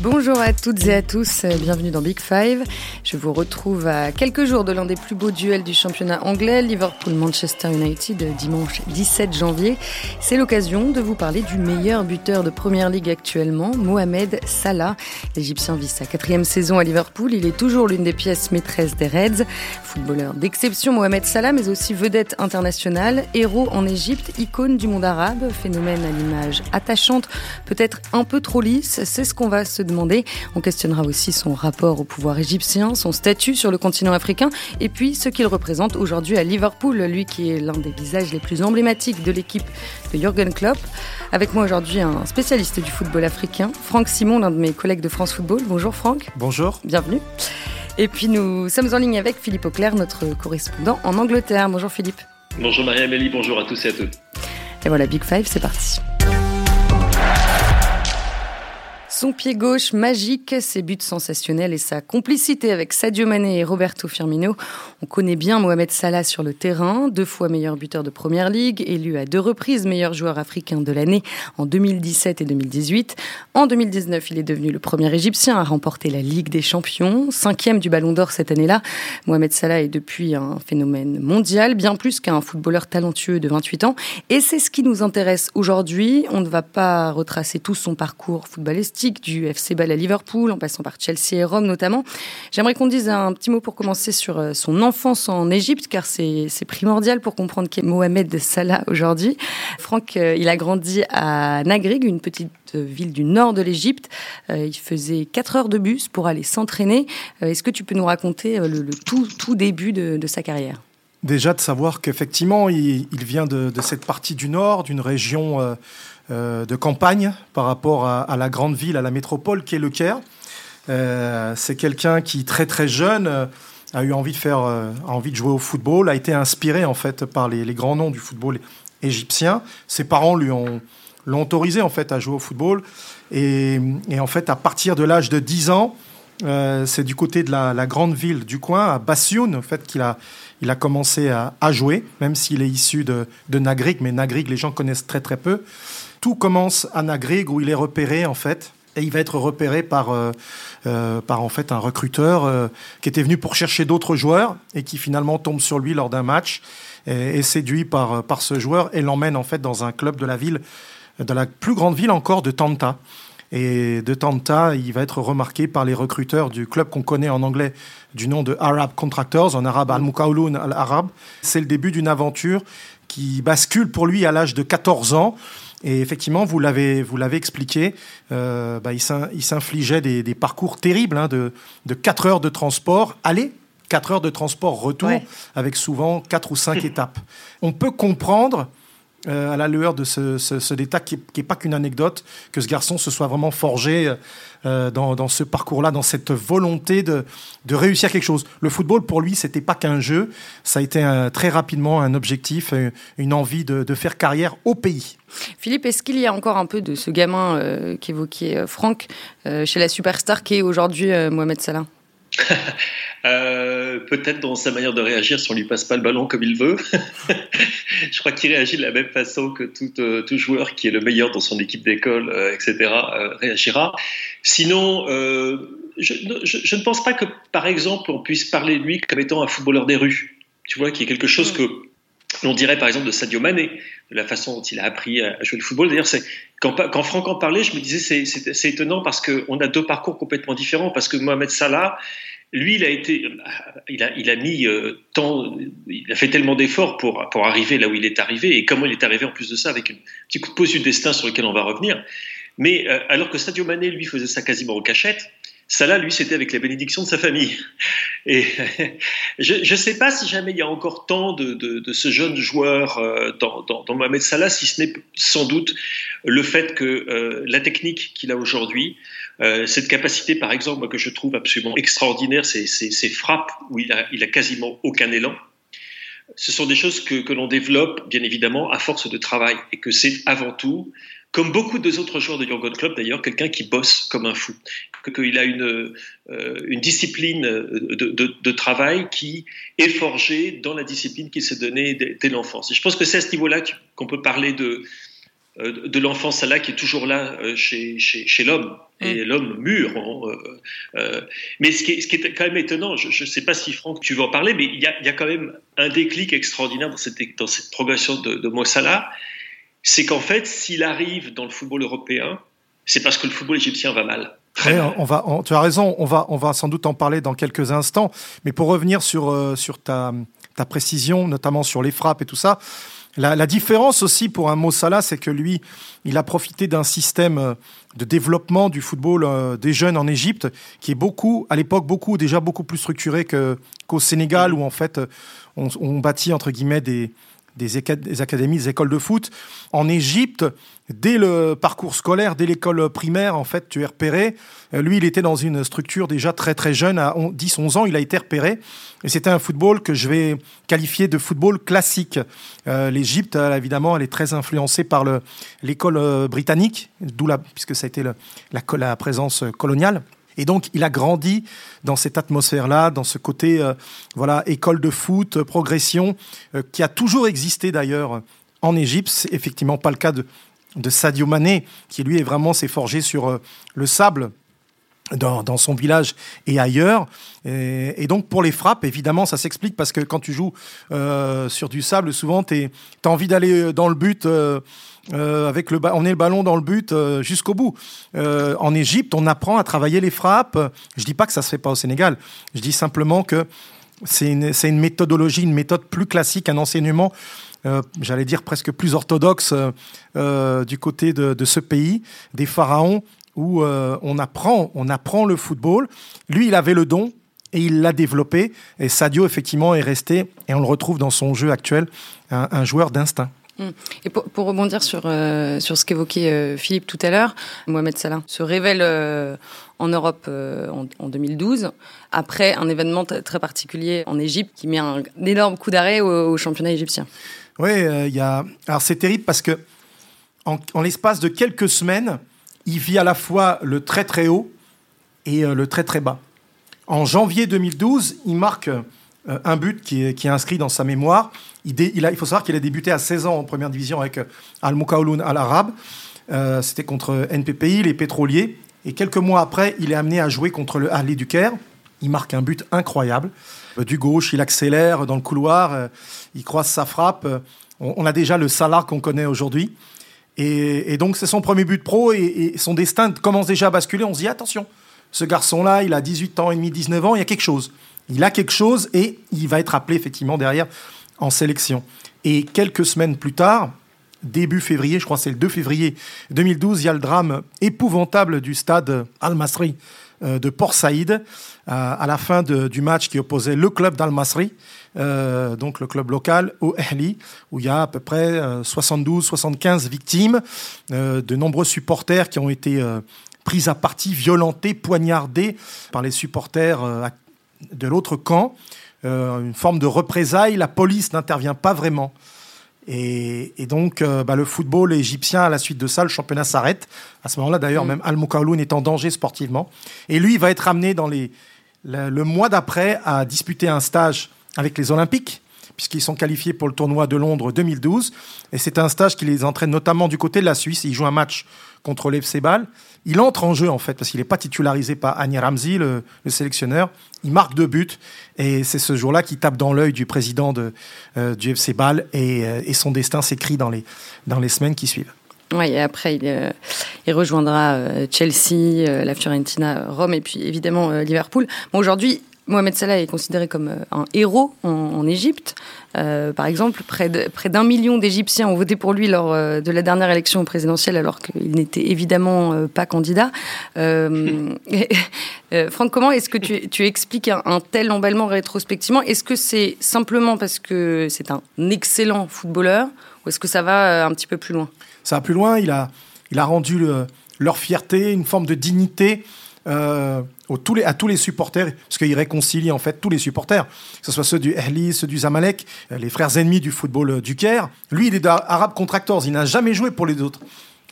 Bonjour à toutes et à tous, bienvenue dans Big Five. Je vous retrouve à quelques jours de l'un des plus beaux duels du championnat anglais, Liverpool-Manchester United, dimanche 17 janvier. C'est l'occasion de vous parler du meilleur buteur de Première Ligue actuellement, Mohamed Salah. L'Égyptien vit sa quatrième saison à Liverpool, il est toujours l'une des pièces maîtresses des Reds. Footballeur d'exception, Mohamed Salah, mais aussi vedette internationale, héros en Égypte, icône du monde arabe, phénomène à l'image attachante, peut-être un peu trop lisse, c'est ce qu'on va se On questionnera aussi son rapport au pouvoir égyptien, son statut sur le continent africain et puis ce qu'il représente aujourd'hui à Liverpool, lui qui est l'un des visages les plus emblématiques de l'équipe de Jürgen Klopp. Avec moi aujourd'hui un spécialiste du football africain, Franck Simon, l'un de mes collègues de France Football. Bonjour Franck. Bonjour. Bienvenue. Et puis nous sommes en ligne avec Philippe Auclair, notre correspondant en Angleterre. Bonjour Philippe. Bonjour Marie-Amélie, bonjour à tous et à toutes. Et voilà, Big Five, c'est parti. Son pied gauche magique, ses buts sensationnels et sa complicité avec Sadio Mané et Roberto Firmino. On connaît bien Mohamed Salah sur le terrain, deux fois meilleur buteur de Première Ligue, élu à deux reprises meilleur joueur africain de l'année en 2017 et 2018. En 2019, il est devenu le premier Égyptien à remporter la Ligue des Champions, cinquième du Ballon d'Or cette année-là. Mohamed Salah est depuis un phénomène mondial, bien plus qu'un footballeur talentueux de 28 ans. Et c'est ce qui nous intéresse aujourd'hui. On ne va pas retracer tout son parcours footballistique du FC Bâle à Liverpool, en passant par Chelsea et Rome notamment. J'aimerais qu'on dise un petit mot pour commencer sur euh, son enfance en Égypte, car c'est primordial pour comprendre qui est Mohamed Salah aujourd'hui. Franck, euh, il a grandi à Nagrig, une petite ville du nord de l'Égypte. Euh, il faisait 4 heures de bus pour aller s'entraîner. Est-ce que tu peux nous raconter le, tout, tout début de, sa carrière? Déjà de savoir qu'effectivement, il, vient de, cette partie du nord, d'une région euh, de campagne par rapport à, la grande ville, à la métropole qui est le Caire. Euh, c'est quelqu'un qui très très jeune euh, a eu envie de faire, envie de jouer au football, a été inspiré en fait par les, grands noms du football égyptien. Ses parents lui ont l'ont autorisé en fait à jouer au football et, en fait à partir de l'âge de 10 ans, c'est du côté de la, grande ville du coin, à Bassioun, en fait, qu'il a, il a commencé à, jouer, même s'il est issu de, de Nagrig, mais Nagrig, les gens connaissent très très peu. Tout commence à Nagrig où il est repéré en fait. Et il va être repéré par, euh, euh, par en fait un recruteur euh, qui était venu pour chercher d'autres joueurs et qui finalement tombe sur lui lors d'un match et séduit par, par ce joueur et l'emmène en fait dans un club de la ville, de la plus grande ville encore de Tanta. Et de Tanta, il va être remarqué par les recruteurs du club qu'on connaît en anglais du nom de Arab Contractors, en arabe Al-Mukaouloun Al-Arab. C'est le début d'une aventure qui bascule pour lui à l'âge de 14 ans. Et effectivement, vous l'avez, vous l'avez expliqué, euh, bah, il s'infligeait des, des, parcours terribles hein, de, de 4 heures de transport aller, 4 heures de transport retour, avec souvent 4 ou 5 étapes. On peut comprendre euh, à la lueur de ce, détail qui n'est pas qu'une anecdote, que ce garçon se soit vraiment forgé euh, dans, ce parcours-là, dans cette volonté de, réussir quelque chose. Le football, pour lui, c'était pas qu'un jeu, ça a été très rapidement un objectif, euh, une envie de, faire carrière au pays. Philippe, est-ce qu'il y a encore un peu de ce gamin qu'évoquait Franck chez la superstar qui est aujourd'hui Mohamed Salah? Euh, peut-être dans sa manière de réagir si on lui passe pas le ballon comme il veut. je crois qu'il réagit de la même façon que tout, euh, tout, joueur qui est le meilleur dans son équipe d'école, euh, etc., réagira. Sinon, je, ne pense pas que, par exemple, on puisse parler de lui comme étant un footballeur des rues. Tu vois, qui est quelque chose que l'on dirait par exemple de Sadio Mané, de la façon dont il a appris à jouer le football. D'ailleurs, c'est quand, quand, Franck en parlait, je me disais c'est étonnant parce qu'on a deux parcours complètement différents. Parce que Mohamed Salah, lui, il a été, il a, mis euh, tant, il a fait tellement d'efforts pour, pour arriver là où il est arrivé, et comment il est arrivé en plus de ça avec un petit coup de pause du destin sur lequel on va revenir. Mais euh, alors que Sadio Mané, lui, faisait ça quasiment en cachette, Salah, lui, c'était avec la bénédiction de sa famille. Et je ne sais pas si jamais il y a encore tant de, de, ce jeune joueur euh, dans, dans, dans, Mohamed Salah, si ce n'est sans doute le fait que la technique qu'il a aujourd'hui, euh, cette capacité, par exemple, que je trouve absolument extraordinaire, ces frappes où il a, il a quasiment aucun élan. Ce sont des choses que, l'on développe, bien évidemment, à force de travail, et que c'est avant tout, comme beaucoup des autres joueurs de Jurgen Klopp d'ailleurs, quelqu'un qui bosse comme un fou, qu'il a une, euh, discipline de, de, de, travail qui est forgée dans la discipline qu'il s'est donnée dès, dès l'enfance. Et je pense que c'est à ce niveau-là qu'on peut parler de, euh, de l'enfant Salah qui est toujours là euh, chez, chez, l'homme. Et mm. l'homme mûr. Hein, mais ce qui, est, ce qui, est, quand même étonnant, je ne sais pas si Franck, tu veux en parler, mais il y a, il y a quand même un déclic extraordinaire dans cette, dans cette progression de, de Mo Salah. C'est qu'en fait, s'il arrive dans le football européen, c'est parce que le football égyptien va mal. on va, tu as raison, on va, on va sans doute en parler dans quelques instants. Mais pour revenir sur, sur ta, ta précision, notamment sur les frappes et tout ça, la, différence aussi pour un Mo Salah, c'est que lui, il a profité d'un système euh, de développement du football euh, des jeunes en Égypte qui est beaucoup, à l'époque, beaucoup déjà beaucoup plus structuré qu'au Sénégal où en fait on, on bâtit entre guillemets des, des, académies, des écoles de foot. En Égypte, dès le parcours scolaire, dès l'école primaire, en fait, tu es repéré. Euh, lui, il était dans une structure déjà très très jeune, à 10-11 ans, il a été repéré. Et c'était un football que je vais qualifier de football classique. Euh, L'Égypte, euh, évidemment, elle est très influencée par l'école britannique, d'où la, puisque ça a été la présence coloniale. Et donc, il a grandi dans cette atmosphère-là, dans ce côté, euh, voilà, école de foot, euh, progression, euh, qui a toujours existé d'ailleurs en Égypte. C'est effectivement pas le cas de, de Sadio Mané, qui lui est vraiment s'est forgé sur le sable. Dans, son village et ailleurs. Et, donc pour les frappes, évidemment, ça s'explique parce que quand tu joues sur du sable, souvent tu as envie d'aller dans le but euh, avec le on est le ballon dans le but euh, jusqu'au bout. Euh, en Égypte, on apprend à travailler les frappes. Je dis pas que ça se fait pas au Sénégal. Je dis simplement que c'est une, une, méthodologie, une méthode plus classique, un enseignement, j'allais dire presque plus orthodoxe du côté de, de, ce pays, des pharaons, où on apprend, on apprend le football. Lui, il avait le don. Et il l'a développé. Et Sadio, effectivement, est resté, et on le retrouve dans son jeu actuel, un joueur d'instinct. Mm. Et pour, rebondir sur, euh, sur ce qu'évoquait euh, Philippe tout à l'heure, Mohamed Salah se révèle euh, en Europe en, 2012, après un événement très particulier en Égypte qui met un, énorme coup d'arrêt au, championnat égyptien. Oui, il y a... alors c'est terrible parce que en, en l'espace de quelques semaines, il vit à la fois le très très haut et le très très bas. En janvier 2012, il marque euh, un but qui est, inscrit dans sa mémoire. Il, faut savoir qu'il a débuté à 16 ans en première division avec euh, Al Mukaoloun Al Arab. Euh, c'était contre NPPI, les pétroliers. Et quelques mois après, il est amené à jouer contre le Ahli du Caire. Il marque un but incroyable. Du gauche, il accélère dans le couloir, il croise sa frappe. On, a déjà le Salah qu'on connaît aujourd'hui. Et, donc, c'est son premier but pro et, son destin commence déjà à basculer. On se dit attention, ce garçon-là, il a 18 ans et demi, 19 ans, il y a quelque chose. Il a quelque chose et il va être appelé effectivement derrière en sélection. Et quelques semaines plus tard, début février, je crois c'est le 2 février 2012, il y a le drame épouvantable du stade Al-Masri de Port Saïd, euh, à la fin du match qui opposait le club d'Al-Masri, euh, donc le club local, au Ahli, où il y a à peu près 72-75 victimes, de nombreux supporters qui ont été pris à partie, violentés, poignardés par les supporters de l'autre camp, euh, une forme de représailles. La police n'intervient pas vraiment. Et, donc, euh, bah, le football égyptien, à la suite de ça, le championnat s'arrête. À ce moment-là, d'ailleurs, mm. même Al-Moukaoloun est en danger sportivement. Et lui, il va être amené dans les, le, mois d'après à disputer un stage avec les Olympiques, puisqu'ils sont qualifiés pour le tournoi de Londres 2012. Et c'est un stage qui les entraîne notamment du côté de la Suisse. Ils jouent un match contre l'FC Bâle. Il entre en jeu, en fait, parce qu'il n'est pas titularisé par Annie Ramzi, le, sélectionneur. Il marque deux buts. Et c'est ce jour-là qu'il tape dans l'œil du président de, euh, du FC Bâle. Euh, et, son destin s'écrit dans les, dans les semaines qui suivent. Oui, et après, il, euh, rejoindra Chelsea, la Fiorentina, Rome et puis évidemment Liverpool. Bon, Aujourd'hui, Mohamed Salah est considéré comme un héros en Égypte. Euh, par exemple, près d'un million d'Égyptiens ont voté pour lui lors euh, de la dernière élection présidentielle, alors qu'il n'était évidemment euh, pas candidat. Franck, comment est-ce que tu, expliques un, tel emballement rétrospectivement? Est-ce que c'est simplement parce que c'est un excellent footballeur, ou est-ce que ça va un petit peu plus loin? Ça va plus loin. Il a, il a rendu leur fierté, une forme de dignité à tous les supporters, parce qu'il réconcilie en fait tous les supporters, que ce soit ceux du Ahli, ceux du Zamalek, euh, les frères ennemis du football euh, du Caire. Lui, il est d'Arab Contractors, il n'a jamais joué pour les autres.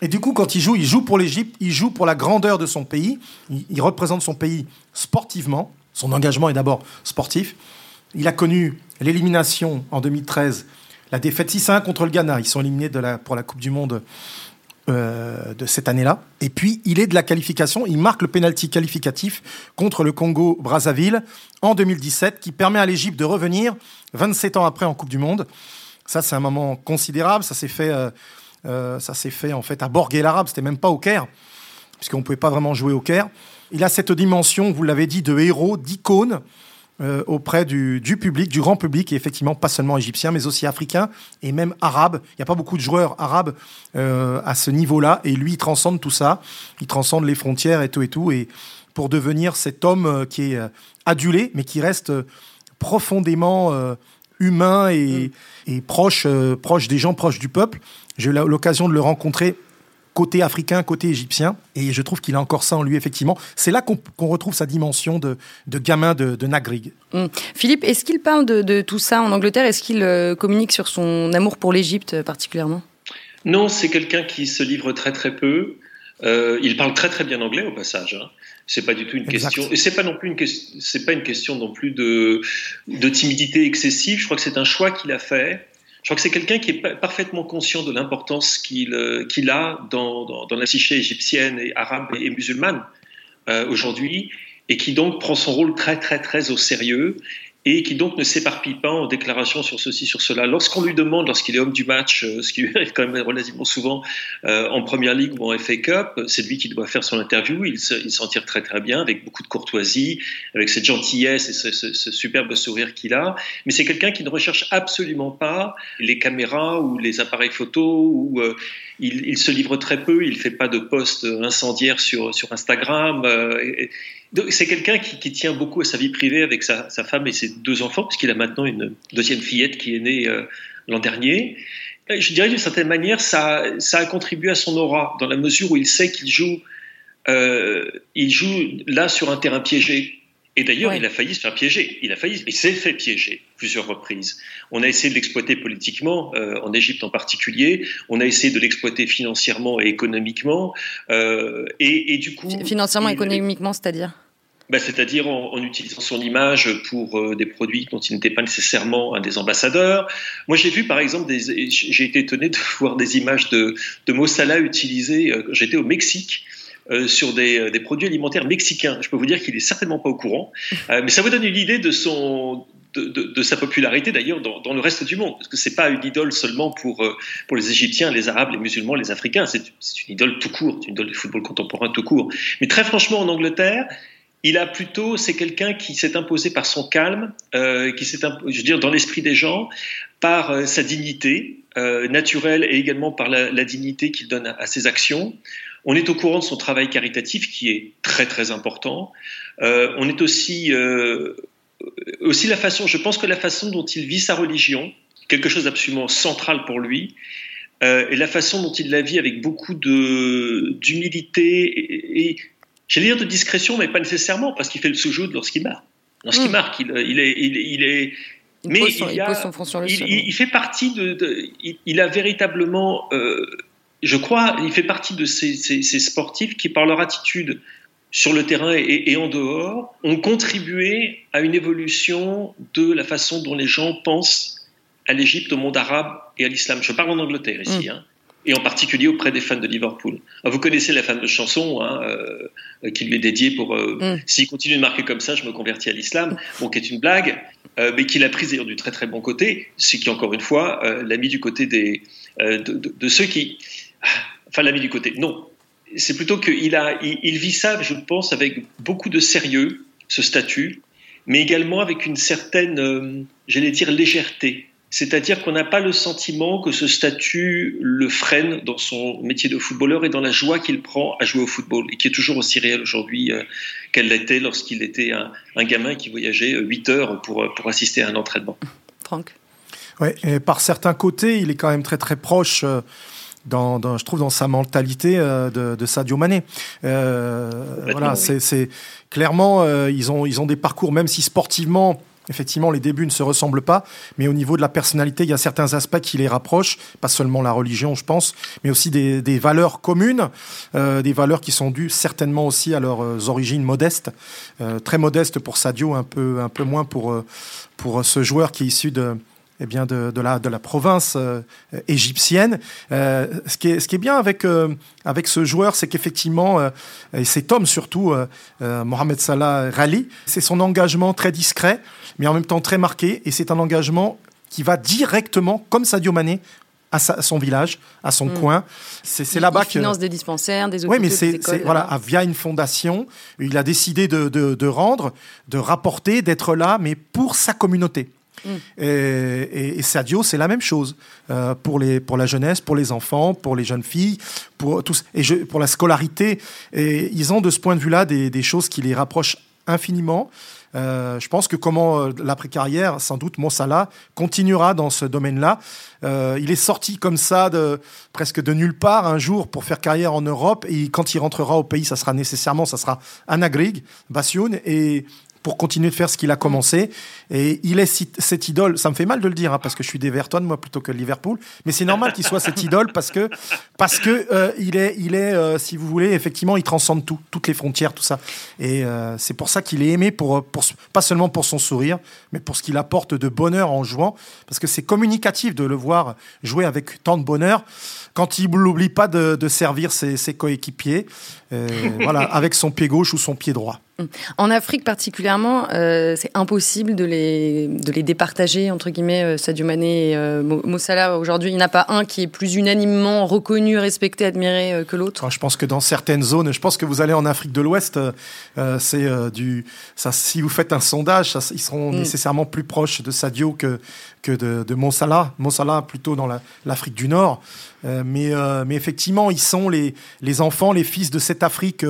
Et du coup, quand il joue, il joue pour l'Égypte, il joue pour la grandeur de son pays, il, représente son pays sportivement, son engagement est d'abord sportif. Il a connu l'élimination en 2013, la défaite 6-1 contre le Ghana, ils sont éliminés de la, pour la Coupe du Monde euh, de cette année-là. Et puis, il est de la qualification, il marque le pénalty qualificatif contre le Congo-Brazzaville en 2017, qui permet à l'Égypte de revenir 27 ans après en Coupe du Monde. Ça, c'est un moment considérable. Ça s'est fait, euh, euh, ça s'est fait en fait à Borg l'Arabe. C'était même pas au Caire, puisqu'on ne pouvait pas vraiment jouer au Caire. Il a cette dimension, vous l'avez dit, de héros, d'icône. Euh, auprès du, public, du grand public, et effectivement pas seulement égyptien, mais aussi africain et même arabe. Il n'y a pas beaucoup de joueurs arabes euh, à ce niveau-là, et lui, il transcende tout ça, il transcende les frontières et tout et tout, et pour devenir cet homme euh, qui est adulé, mais qui reste profondément humain et, mm. et proche, proche des gens, proche du peuple. J'ai eu l'occasion de le rencontrer côté africain, côté égyptien. Et je trouve qu'il a encore ça en lui, effectivement. C'est là qu'on retrouve sa dimension de, gamin de, Nagrig. Hum. Philippe, est-ce qu'il parle de, tout ça en Angleterre? Est-ce qu'il euh, communique sur son amour pour l'Égypte euh, particulièrement? Non, c'est quelqu'un qui se livre très très peu. Euh, il parle très très bien anglais au passage. Hein. C'est pas du tout une question. Et c'est pas non plus une c'est pas une question non plus de de timidité excessive. Je crois que c'est un choix qu'il a fait. Je crois que c'est quelqu'un qui est parfaitement conscient de l'importance qu'il euh, a dans, la psyché égyptienne et arabe et, musulmane euh, aujourd'hui, et qui donc prend son rôle très très très au sérieux et qui donc ne s'éparpille pas en déclarations sur ceci, sur cela. Lorsqu'on lui demande, lorsqu'il est homme du match, euh, ce qui lui arrive quand même relativement souvent euh, en Première Ligue ou en FA Cup, c'est lui qui doit faire son interview. Il, s'en tire très très bien, avec beaucoup de courtoisie, avec cette gentillesse et ce, superbe sourire qu'il a. Mais c'est quelqu'un qui ne recherche absolument pas les caméras ou les appareils photos. Ou euh, il, se livre très peu. Il fait pas de posts incendiaires sur Instagram. C'est quelqu'un qui, tient beaucoup à sa vie privée avec sa, femme et ses deux enfants, puisqu'il a maintenant une deuxième fillette qui est née euh, l'an dernier. je dirais d'une certaine manière, ça, ça, a contribué à son aura, dans la mesure où il sait qu'il joue, euh, il joue là sur un terrain piégé. Et d'ailleurs, il a failli se faire piéger. Il a failli, il s'est fait piéger plusieurs reprises. On a essayé de l'exploiter politiquement, euh, en Égypte en particulier. On a essayé de l'exploiter financièrement et économiquement. et, et, du coup, financièrement, et économiquement, c'est-à-dire? Bah, c'est-à-dire en, utilisant son image pour euh, des produits dont il n'était pas nécessairement un des ambassadeurs. Moi, j'ai vu par exemple, j'ai été étonné de voir des images de, de Mossala utilisées euh, j'étais au Mexique. Euh, sur des, des, produits alimentaires mexicains. Je peux vous dire qu'il est certainement pas au courant, mais ça vous donne une idée de son de, de, sa popularité d'ailleurs dans, dans, le reste du monde, parce que c'est pas une idole seulement pour pour les Égyptiens, les Arabes, les musulmans, les Africains. C'est une idole tout court, une idole du football contemporain tout court. Mais très franchement, en Angleterre, il a plutôt, c'est quelqu'un qui s'est imposé par son calme, euh, qui s'est, je veux dans l'esprit des gens, par euh, sa dignité euh, naturelle et également par la, dignité qu'il donne à, ses actions. On est au courant de son travail caritatif qui est très très important. on est aussi aussi la façon, je pense que la façon dont il vit sa religion, quelque chose d'absolument central pour lui, et la façon dont il la vit avec beaucoup d'humilité et J'allais dire de discrétion, mais pas nécessairement, parce qu'il fait le soujoud lorsqu'il marque. Lorsqu'il hmm. marque, il, est, il, est, mais il, fait partie de, il, a véritablement, euh, je crois, il fait partie de ces, sportifs qui, par leur attitude sur le terrain et, en dehors, ont contribué à une évolution de la façon dont les gens pensent à l'Égypte, au monde arabe et à l'islam. Je parle en Angleterre ici. Hmm. Hein et en particulier auprès des fans de Liverpool. Vous connaissez la fameuse chanson hein, euh, qui lui est dédiée pour euh, mm. S'il continue de marquer comme ça, je me convertis à l'islam, bon, qui est une blague, euh, mais qu'il a prise d'ailleurs du très très bon côté, ce qui, encore une fois, l'a mis du côté des, de, ceux qui. Enfin, l'a mis du côté. Non. C'est plutôt qu'il a, il, vit ça, je pense, avec beaucoup de sérieux, ce statut, mais également avec une certaine, j'allais dire, légèreté. C'est-à-dire qu'on n'a pas le sentiment que ce statut le freine dans son métier de footballeur et dans la joie qu'il prend à jouer au football, et qui est toujours aussi réelle aujourd'hui euh, qu'elle l'était lorsqu'il était un, gamin qui voyageait 8 heures pour, euh, pour assister à un entraînement. Franck Oui, et par certains côtés, il est quand même très très proche. Euh, dans, je trouve dans sa mentalité de, Sadio Mané. voilà, c'est clairement ils ont ils ont des parcours même si sportivement Effectivement, les débuts ne se ressemblent pas, mais au niveau de la personnalité, il y a certains aspects qui les rapprochent, pas seulement la religion, je pense, mais aussi des, valeurs communes, euh, des valeurs qui sont dues certainement aussi à leurs euh, origines modestes, euh, très modestes pour Sadio, un peu, un peu moins pour, pour ce joueur qui est issu de, eh bien de, de, la, de la province euh, égyptienne. Euh, ce, qui est, ce qui est bien avec, euh, avec ce joueur, c'est qu'effectivement, et cet homme surtout, Mohamed Salah Rali, c'est son engagement très discret, mais en même temps très marqué, et c'est un engagement qui va directement, comme Sadio Mané, à, sa, à son village, à son mm. coin. C'est là-bas que. finance des dispensaires, des hôpitaux. Oui, mais c'est voilà, via une fondation, il a décidé de, de, de rendre, de rapporter, d'être là, mais pour sa communauté. Mm. Et, Sadio, c'est la même chose euh, pour, les, pour la jeunesse, pour les enfants, pour les jeunes filles, pour, tous, et pour la scolarité. Et ils ont de ce point de vue-là des, des, choses qui les rapprochent infiniment. Euh, je pense que comment euh, l'après-carrière, sans doute, Mossala continuera dans ce domaine-là. Il est sorti comme ça, de, presque de nulle part, un jour pour faire carrière en Europe. Et quand il rentrera au pays, ça sera nécessairement, ça sera Anagrig, Bassioun. Et pour continuer de faire ce qu'il a commencé. Et il est cette idole. Ça me fait mal de le dire, hein, parce que je suis d'Everton, moi, plutôt que Liverpool. Mais c'est normal qu'il soit cette idole parce que, parce que euh, il est, il est euh, si vous voulez, effectivement, il transcende tout, toutes les frontières, tout ça. Et euh, c'est pour ça qu'il est aimé, pour, pour, pas seulement pour son sourire, mais pour ce qu'il apporte de bonheur en jouant. Parce que c'est communicatif de le voir jouer avec tant de bonheur quand il n'oublie pas de, de, servir ses, ses coéquipiers, voilà, avec son pied gauche ou son pied droit. En Afrique particulièrement, euh, c'est impossible de les, de les départager, entre guillemets, euh, Sadio Mané et euh, Mossala. Aujourd'hui, il n'y en a pas un qui est plus unanimement reconnu, respecté, admiré euh, que l'autre. Je pense que dans certaines zones, je pense que vous allez en Afrique de l'Ouest, euh, c'est du... Ça, si vous faites un sondage, ça, ils seront mm. nécessairement plus proches de Sadio que, que de, de Mossala. Mossala plutôt dans l'Afrique du Nord. Mais, mais effectivement, ils sont les, enfants, les fils de cette Afrique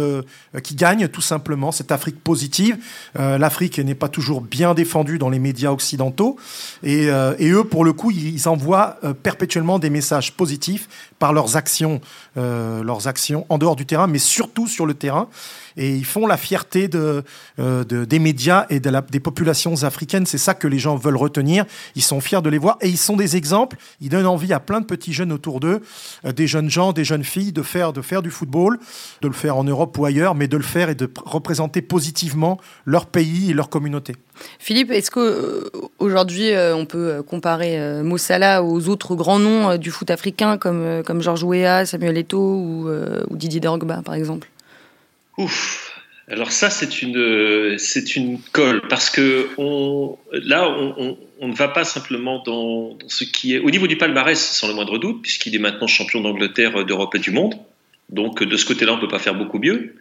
qui gagne, tout simplement, cette Afrique positive. Euh, L'Afrique n'est pas toujours bien défendue dans les médias occidentaux. Et, euh, eux, pour le coup, ils envoient euh, perpétuellement des messages positifs par leurs actions, euh, leurs actions en dehors du terrain, mais surtout sur le terrain et ils font la fierté de, euh, de des médias et des populations africaines. C'est ça que les gens veulent retenir. Ils sont fiers de les voir et ils sont des exemples. Ils donnent envie à plein de petits jeunes autour d'eux, euh, des jeunes gens, des jeunes filles, de faire, de faire du football, de le faire en Europe ou ailleurs, mais de le faire et de représenter positivement leur pays et leur communauté. Philippe, est-ce qu'aujourd'hui euh, on peut comparer Mossala aux autres grands noms du foot africain comme, comme Georges Weah, Samuel Eto'o ou, ou Didier Drogba par exemple? Ouf. Alors ça, c'est une, c'est une colle parce que on, là, on, on, ne va pas simplement dans, ce qui est au niveau du palmarès, sans le moindre doute, puisqu'il est maintenant champion d'Angleterre, d'Europe et du monde. Donc de ce côté-là, on peut pas faire beaucoup mieux.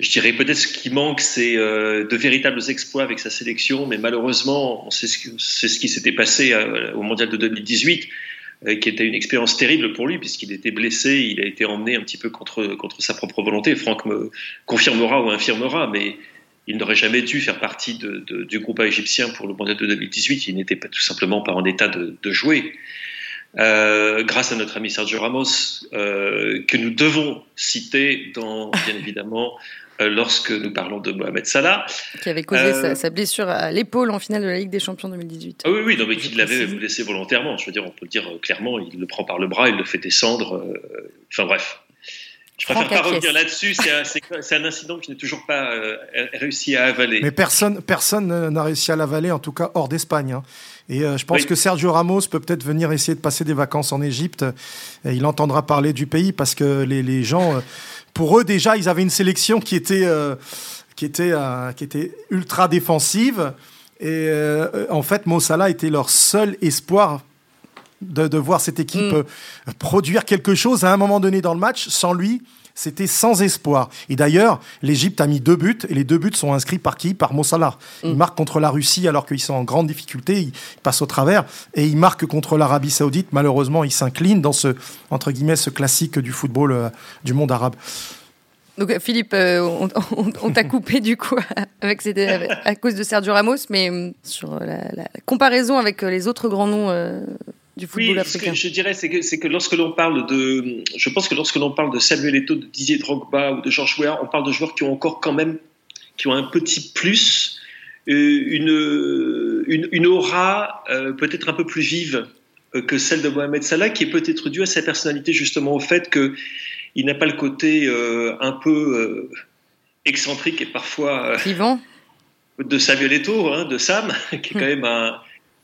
Je dirais peut-être ce qui manque, c'est euh, de véritables exploits avec sa sélection, mais malheureusement, c'est ce, qui s'était passé euh, au Mondial de 2018 euh, qui était une expérience terrible pour lui puisqu'il était blessé, il a été emmené un petit peu contre, contre sa propre volonté. Franck me confirmera ou infirmera, mais il n'aurait jamais dû faire partie du groupe égyptien pour le mondial de 2018. Il n'était pas tout simplement pas en état de, jouer. Euh, grâce à notre ami Sergio Ramos, euh, que nous devons citer dans, bien évidemment, euh, lorsque nous parlons de Mohamed Salah. Qui avait causé euh, sa, blessure à l'épaule en finale de la Ligue des Champions 2018. Ah oui, oui, non, mais qu'il l'avait blessé volontairement. Je veux dire, on peut le dire clairement, il le prend par le bras, il le fait descendre. Euh, enfin bref. Je préfère pas revenir là-dessus. C'est un, incident que je n'ai toujours pas réussi à avaler. Mais personne personne n'a réussi à l'avaler, en tout cas hors d'Espagne. Hein. Et je pense que Sergio Ramos peut peut-être venir essayer de passer des vacances en Égypte. Et il entendra parler du pays parce que les, les gens pour eux, déjà, ils avaient une sélection qui était, euh, qui était, euh, qui était ultra défensive. Et euh, en fait, Mossala était leur seul espoir de, de voir cette équipe mm. produire quelque chose à un moment donné dans le match. Sans lui, c'était sans espoir. Et d'ailleurs, l'Égypte a mis deux buts, et les deux buts sont inscrits par qui? Par Mossala. Il mm. marque contre la Russie alors qu'ils sont en grande difficulté, il passe au travers, et il marque contre l'Arabie Saoudite. Malheureusement, il s'incline dans ce, entre guillemets, ce classique du football euh, du monde arabe. Donc Philippe, euh, on, t'a coupé du coup avec, à cause de Sergio Ramos, mais euh, sur la, la comparaison avec les autres grands noms du football oui, Ce que je dirais, c'est que, c'est que lorsque l'on parle de, je pense que lorsque l'on parle de Samuel Eto'o, de Didier Drogba ou de Georges Weah, on parle de joueurs qui ont encore quand même, qui ont un petit plus, euh, une, une, une, aura euh, peut-être un peu plus vive euh, que celle de Mohamed Salah, qui est peut-être due à sa personnalité justement au fait que il n'a pas le côté un peu excentrique et parfois vivant. de Samuel Eto'o, hein, de Sam, qui est quand même un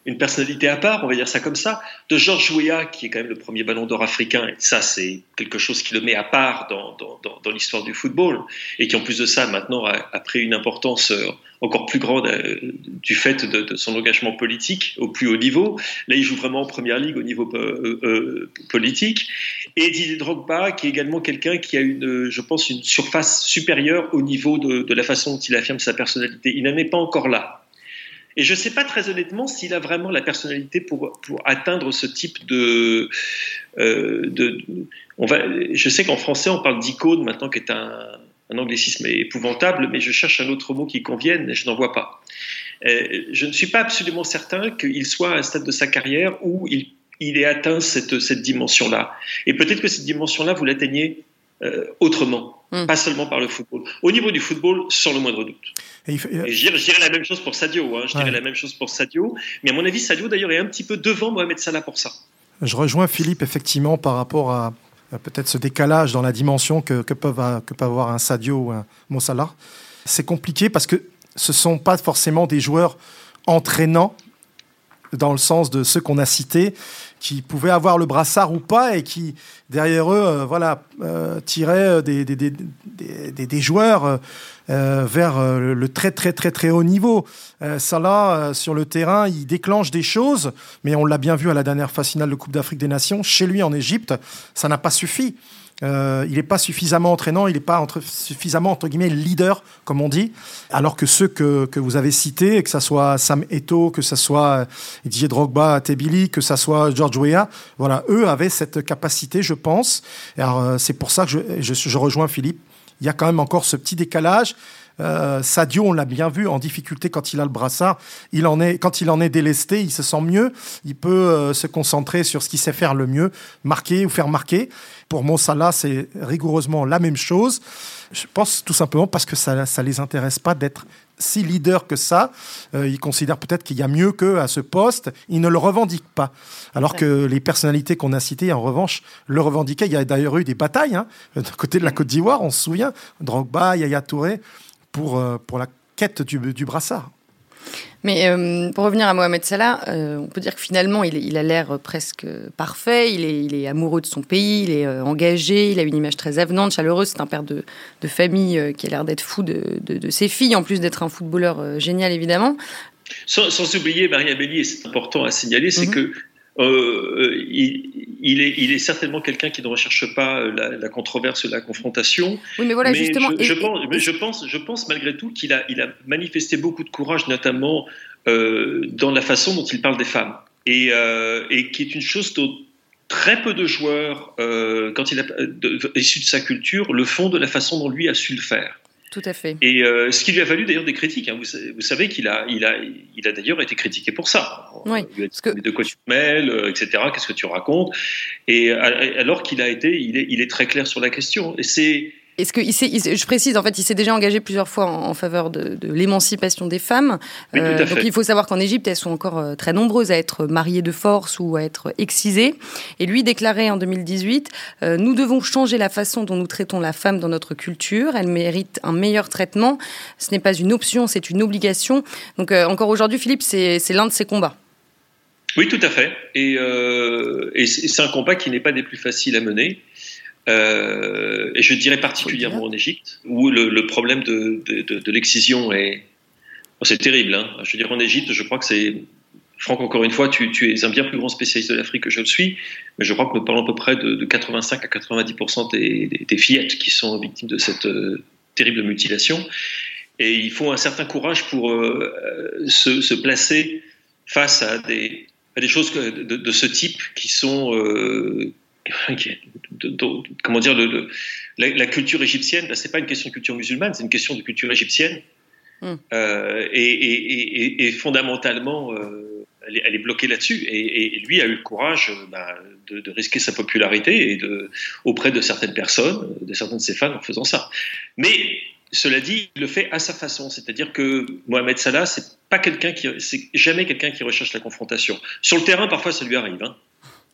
une personnalité à part, on va dire ça comme ça, de Georges Weah, qui est quand même le premier ballon d'or africain, et ça c'est quelque chose qui le met à part dans, l'histoire du football, et qui en plus de ça maintenant a, pris une importance euh, encore plus grande euh, du fait de, son engagement politique au plus haut niveau. Là il joue vraiment en première ligue au niveau euh, politique. Et Didier Drogba, qui est également quelqu'un qui a je pense, une surface supérieure au niveau de la façon dont il affirme sa personnalité. Il n'en est pas encore là. Et je ne sais pas très honnêtement s'il a vraiment la personnalité pour, pour atteindre ce type de, euh, de, on va, je sais qu'en français on parle d'icône maintenant, qui est un, un, anglicisme épouvantable, mais je cherche un autre mot qui convienne et je n'en vois pas. Euh, je ne suis pas absolument certain qu'il soit à un stade de sa carrière où il, il ait atteint cette, cette dimension-là. Et peut-être que cette dimension-là, vous l'atteignez autrement, hmm. pas seulement par le football. Au niveau du football, sans le moindre doute. Et, je, dirais, la même chose pour Sadio. Hein. Je dirais la même chose pour Sadio. Mais à mon avis, Sadio d'ailleurs est un petit peu devant Mohamed Salah pour ça. Je rejoins Philippe effectivement par rapport à, peut-être ce décalage dans la dimension que, que, peuvent, que peut avoir un Sadio ou un Mo Salah. C'est compliqué parce que ce ne sont pas forcément des joueurs entraînants dans le sens de ceux qu'on a cités qui pouvaient avoir le brassard ou pas et qui, derrière eux, euh, voilà, euh, tiraient des, des, des, des joueurs euh, vers le très, très, très, très haut niveau. Salah, sur le terrain, il déclenche des choses, mais on l'a bien vu à la dernière phase finale de Coupe d'Afrique des Nations, chez lui en Égypte, ça n'a pas suffi. Euh, il n'est pas suffisamment entraînant, il n'est pas entre, suffisamment, entre guillemets, leader, comme on dit. Alors que ceux que, que vous avez cités, que ce soit Sam Eto, que ce soit euh, Didier Drogba, Tebili, que ce soit George Weah, voilà, eux avaient cette capacité, je pense. alors, euh, c'est pour ça que je, je, je, rejoins Philippe. Il y a quand même encore ce petit décalage. Euh, Sadio, on l'a bien vu en difficulté quand il a le brassard. Il en est, quand il en est délesté, il se sent mieux. Il peut se concentrer sur ce qu'il sait faire le mieux, marquer ou faire marquer. Pour Monsala, c'est rigoureusement la même chose. Je pense tout simplement parce que ça ne les intéresse pas d'être si leader que ça. Euh, ils considèrent peut-être qu'il y a mieux qu'eux à ce poste. Ils ne le revendiquent pas. Alors que les personnalités qu'on a citées, en revanche, le revendiquaient. Il y a d'ailleurs eu des batailles hein, de côté de la Côte d'Ivoire, on se souvient. Drogba, Yaya Touré, pour, euh, pour la quête du, du brassard. Mais euh, pour revenir à Mohamed Salah, euh, on peut dire que finalement, il, a l'air presque parfait. Il est, il est, amoureux de son pays, il est euh, engagé, il a une image très avenante, chaleureuse. C'est un père de, de famille qui a l'air d'être fou de, de, ses filles, en plus d'être un footballeur génial, évidemment. Sans, sans oublier, Maria Belli, et c'est important à signaler, c'est mhm. que euh, il, est, il, est, certainement quelqu'un qui ne recherche pas la, controverse, la confrontation. Oui, mais voilà, justement. Je, pense, mais je, pense, je pense malgré tout qu'il a, il a manifesté beaucoup de courage, notamment euh, dans la façon dont il parle des femmes. Et, euh, et qui est une chose dont très peu de joueurs, quand il a, issu de sa culture, le font de la façon dont lui a su le faire. Tout à fait. Et euh, ce qui lui a valu d'ailleurs des critiques. Hein. Vous, savez qu'il a, il a, il a d'ailleurs été critiqué pour ça. Oui, que... De quoi tu te mêles, euh, etc. Qu'est-ce que tu racontes? Et alors qu'il a été, il est, il est très clair sur la question. Et c'est est-ce que il je précise, en fait, il s'est déjà engagé plusieurs fois en, faveur de, l'émancipation des femmes. Euh, donc il faut savoir qu'en Égypte, elles sont encore euh, très nombreuses à être mariées de force ou à être excisées. Et lui déclarait en 2018 euh, Nous devons changer la façon dont nous traitons la femme dans notre culture. Elle mérite un meilleur traitement. Ce n'est pas une option, c'est une obligation. Donc encore aujourd'hui, Philippe, c'est l'un de ses combats. Oui, tout à fait. Et, et c'est un combat qui n'est pas des plus faciles à mener. Euh, et je dirais particulièrement en Égypte, où le, problème de, de, l'excision est. c'est terrible. Hein. Je veux dire, en Égypte, je crois que c'est. Franck, encore une fois, tu, tu, es un bien plus grand spécialiste de l'Afrique que je le suis, mais je crois que nous parlons à peu près de, 85 à 90% des, des, fillettes qui sont victimes de cette euh, terrible mutilation. Et il faut un certain courage pour euh, se, se, placer face à des, à des choses de, ce type qui sont comment dire, la, culture égyptienne, là, c'est pas une question de culture musulmane, c'est une question de culture égyptienne. Hmm. Euh, et, fondamentalement, euh, elle, est, bloquée là-dessus. Et, lui a eu le courage euh, bah, de, risquer sa popularité et de, auprès de certaines personnes, de certains de ses fans, en faisant ça. Mais cela dit, il le fait à sa façon. C'est-à-dire que Mohamed Salah, c'est pas quelqu'un qui, c'est jamais quelqu'un qui recherche la confrontation. Sur le terrain, parfois, ça lui arrive. Hein.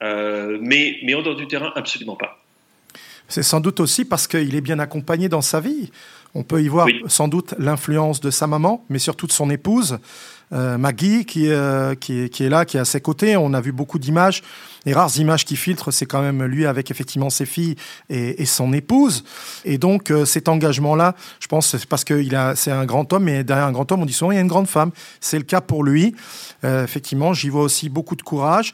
Euh, mais, mais en dehors du terrain, absolument pas. C'est sans doute aussi parce qu'il est bien accompagné dans sa vie. On peut y voir sans doute l'influence de sa maman, mais surtout de son épouse. Magui qui, qui, qui, est là, qui est à ses côtés. On a vu beaucoup d'images. Les rares images qui filtrent, c'est quand même lui avec effectivement ses filles et, son épouse. Et donc cet engagement-là, je pense, c'est parce que c'est un grand homme, mais derrière un grand homme, on dit souvent il y a une grande femme. C'est le cas pour lui. effectivement, j'y vois aussi beaucoup de courage.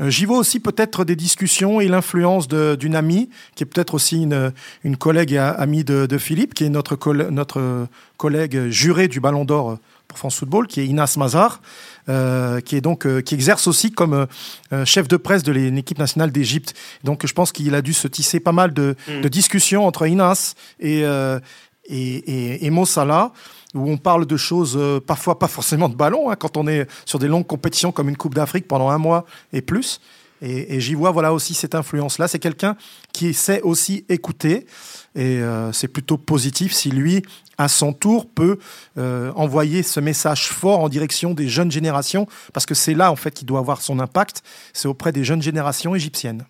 Euh, j'y vois aussi peut-être des discussions et l'influence d'une amie, qui est peut-être aussi une, une, collègue et amie de, de Philippe, qui est notre, notre collègue juré du Ballon d'Or pour France Football, qui est Inas Mazar, euh, qui est donc euh, qui exerce aussi comme euh, chef de presse de l'équipe nationale d'Égypte. Donc je pense qu'il a dû se tisser pas mal de, mm. de discussions entre Inas et, et, et, et Mo Salah où on parle de choses euh, parfois pas forcément de ballon, hein, quand on est sur des longues compétitions comme une Coupe d'Afrique pendant un mois et plus. Et, j'y vois voilà aussi cette influence-là. C'est quelqu'un qui sait aussi écouter, et euh, c'est plutôt positif si lui, à son tour, peut euh, envoyer ce message fort en direction des jeunes générations, parce que c'est là en fait qu'il doit avoir son impact, c'est auprès des jeunes générations égyptiennes.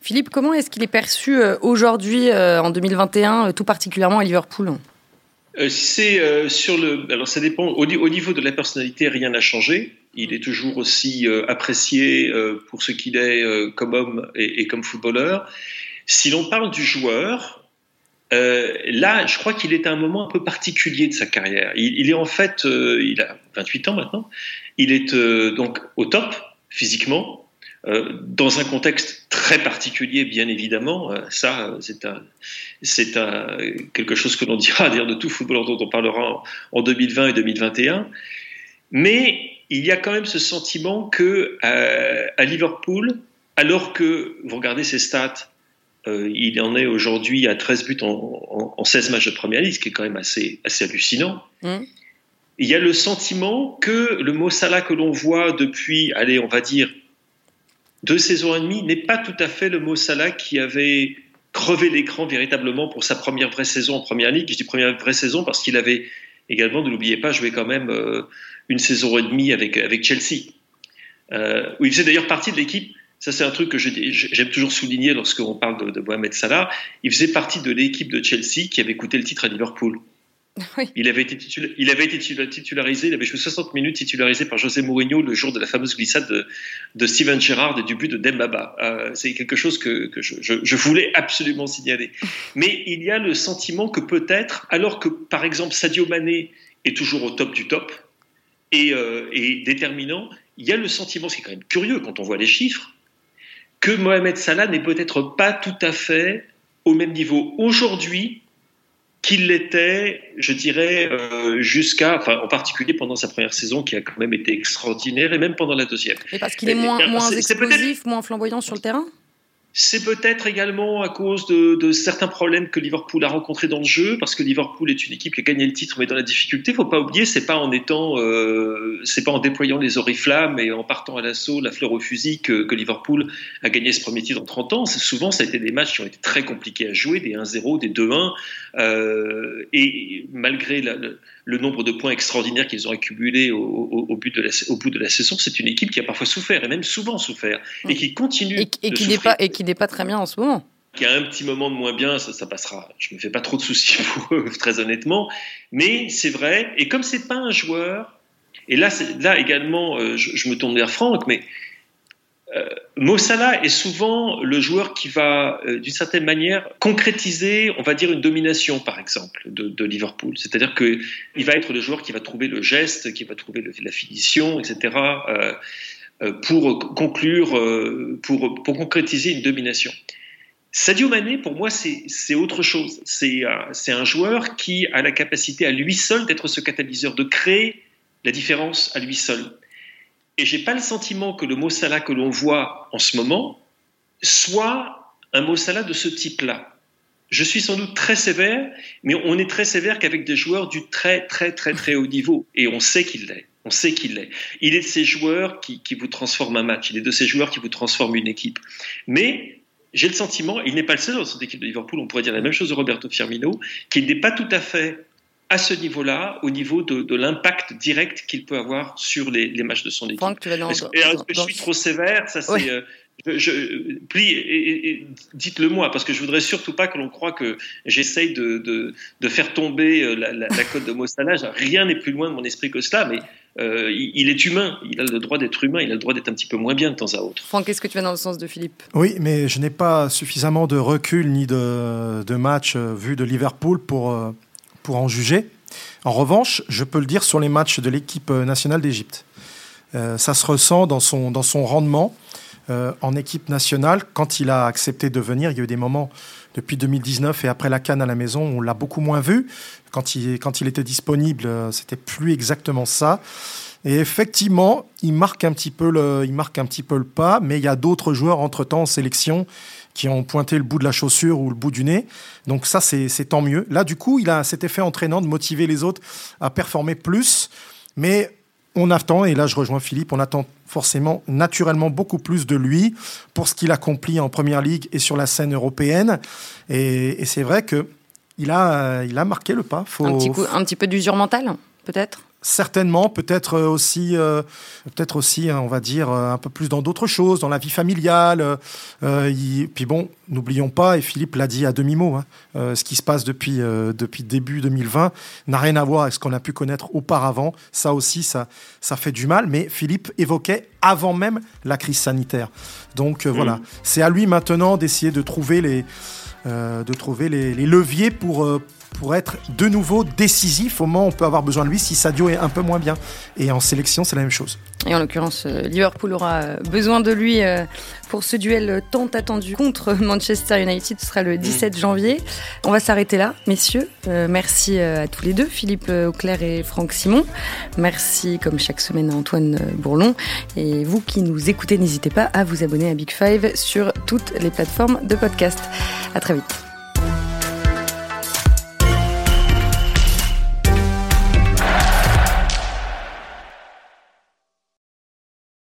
Philippe, comment est-ce qu'il est perçu aujourd'hui, en 2021, tout particulièrement à Liverpool? Euh, c'est euh, sur le. Alors ça dépend. Au, niveau de la personnalité, rien n'a changé. Il est toujours aussi euh, apprécié pour ce qu'il est comme homme et, comme footballeur. Si l'on parle du joueur, là, je crois qu'il est à un moment un peu particulier de sa carrière. Il, est en fait, il a 28 ans maintenant. Il est donc au top physiquement. Euh, dans un contexte très particulier, bien évidemment. Euh, ça, c'est quelque chose que l'on dira dire de tout footballeur dont on parlera en, 2020 et 2021. Mais il y a quand même ce sentiment que euh, à Liverpool, alors que vous regardez ses stats, il en est aujourd'hui à 13 buts en, en, 16 matchs de première ligue, ce qui est quand même assez, assez hallucinant. Mmh. Il y a le sentiment que le mot Salah que l'on voit depuis, allez, on va dire deux saisons et demie n'est pas tout à fait le mot Salah qui avait crevé l'écran véritablement pour sa première vraie saison en première ligue. Je dis première vraie saison parce qu'il avait également, ne l'oubliez pas, joué quand même euh, une saison et demie avec, avec Chelsea, euh, où il faisait d'ailleurs partie de l'équipe. Ça, c'est un truc que j'aime toujours souligner lorsqu'on parle de, de Mohamed Salah. Il faisait partie de l'équipe de Chelsea qui avait coûté le titre à Liverpool. Il, avait été il avait été titularisé, il avait joué 60 minutes titularisé par José Mourinho le jour de la fameuse glissade de, Steven Gerrard et du but de Dembaba. Euh, c'est quelque chose que, je, voulais absolument signaler. Mais il y a le sentiment que peut-être, alors que par exemple Sadio Mané est toujours au top du top et, euh, et déterminant, il y a le sentiment, ce qui est quand même curieux quand on voit les chiffres, que Mohamed Salah n'est peut-être pas tout à fait au même niveau aujourd'hui qu'il l'était, je dirais, euh, jusqu'à, enfin, en particulier pendant sa première saison, qui a quand même été extraordinaire, et même pendant la deuxième. Mais parce qu'il est moins, moins explosif, moins flamboyant sur le terrain? C'est peut-être également à cause de, certains problèmes que Liverpool a rencontrés dans le jeu, parce que Liverpool est une équipe qui a gagné le titre, mais dans la difficulté. Il faut pas oublier, c'est pas en étant, euh, c'est pas en déployant les oriflammes et en partant à l'assaut, la fleur au fusil, que, Liverpool a gagné ce premier titre en 30 ans. Souvent, ça a été des matchs qui ont été très compliqués à jouer, des 1-0, des 2-1, euh, et malgré le, nombre de points extraordinaires qu'ils ont accumulés au, but de la, au bout de la saison, c'est une équipe qui a parfois souffert et même souvent souffert et qui continue et, et qui n'est pas qui n'est pas très bien en ce moment. Qui a un petit moment de moins bien, ça, passera. Je me fais pas trop de soucis pour eux, très honnêtement. Mais c'est vrai. Et comme c'est pas un joueur, et là, là également, euh, je, me tourne vers Franck, mais euh, Mossala est souvent le joueur qui va, euh, d'une certaine manière, concrétiser, on va dire, une domination, par exemple, de, Liverpool. C'est-à-dire qu'il va être le joueur qui va trouver le geste, qui va trouver la finition, etc. Euh, pour conclure, euh, pour, pour concrétiser une domination. Sadio Mané, pour moi, c'est autre chose. C'est un joueur qui a la capacité à lui seul d'être ce catalyseur, de créer la différence à lui seul. Et j'ai pas le sentiment que le mot Salah que l'on voit en ce moment soit un mot Salah de ce type-là. Je suis sans doute très sévère, mais on est très sévère qu'avec des joueurs du très très très très haut niveau, et on sait qu'il l'est. On sait qu'il l'est. Il est de ces joueurs qui, vous transforment un match. Il est de ces joueurs qui vous transforment une équipe. Mais j'ai le sentiment, il n'est pas le seul dans cette équipe de Liverpool, on pourrait dire la même chose de Roberto Firmino, qu'il n'est pas tout à fait à ce niveau-là, au niveau de, l'impact direct qu'il peut avoir sur les, matchs de son équipe. Est-ce que, je suis trop sévère? Ça, c'est. Euh, je, plie et, dites-le moi parce que je voudrais surtout pas que l'on croie que j'essaye de, de, faire tomber euh, la, la, cote de Mossala. Rien n'est plus loin de mon esprit que cela, mais euh, il, est humain, il a le droit d'être humain, il a le droit d'être un petit peu moins bien de temps à autre. Franck, qu'est-ce que tu vas dans le sens de Philippe? Oui, mais je n'ai pas suffisamment de recul ni de, de match euh, vu de Liverpool pour, euh, pour en juger. En revanche, je peux le dire sur les matchs de l'équipe nationale d'Égypte. ça se ressent dans son, dans son rendement en équipe nationale. Quand il a accepté de venir, il y a eu des moments depuis 2019 et après la Cannes à la maison, on l'a beaucoup moins vu. Quand il, quand il était disponible, euh, c'était plus exactement ça. Et effectivement, il marque un petit peu le, il marque un petit peu le pas, mais il y a d'autres joueurs entre-temps en sélection qui ont pointé le bout de la chaussure ou le bout du nez. Donc ça, c'est tant mieux. Là, du coup, il a cet effet entraînant de motiver les autres à performer plus. Mais on attend, et là je rejoins Philippe, on attend forcément naturellement beaucoup plus de lui pour ce qu'il accomplit en Première Ligue et sur la scène européenne. Et, c'est vrai que il a, il a marqué le pas. un, petit coup, un petit peu d'usure mentale, peut-être? Certainement, peut-être euh, aussi, euh, peut-être aussi, hein, on va dire, euh, un peu plus dans d'autres choses, dans la vie familiale. puis bon, n'oublions pas, et Philippe l'a dit à demi-mot, hein, ce qui se passe depuis, depuis début 2020 n'a rien à voir avec ce qu'on a pu connaître auparavant. Ça aussi, ça, ça fait du mal. Mais Philippe évoquait avant même la crise sanitaire. Donc voilà, mmh. c'est à lui maintenant d'essayer de trouver les, de trouver les, les leviers pour pour être de nouveau décisif au moment où on peut avoir besoin de lui si Sadio est un peu moins bien. Et en sélection, c'est la même chose. Et en l'occurrence, euh, Liverpool aura euh, besoin de lui euh, pour ce duel tant attendu contre Manchester United. Ce sera le 17 mm. janvier. On va s'arrêter là, messieurs. merci à tous les deux, Philippe Auclair et Franck Simon. Merci, comme chaque semaine, à Antoine Bourlon. Et vous qui nous écoutez, n'hésitez pas à vous abonner à Big Five sur toutes les plateformes de podcast. À très vite.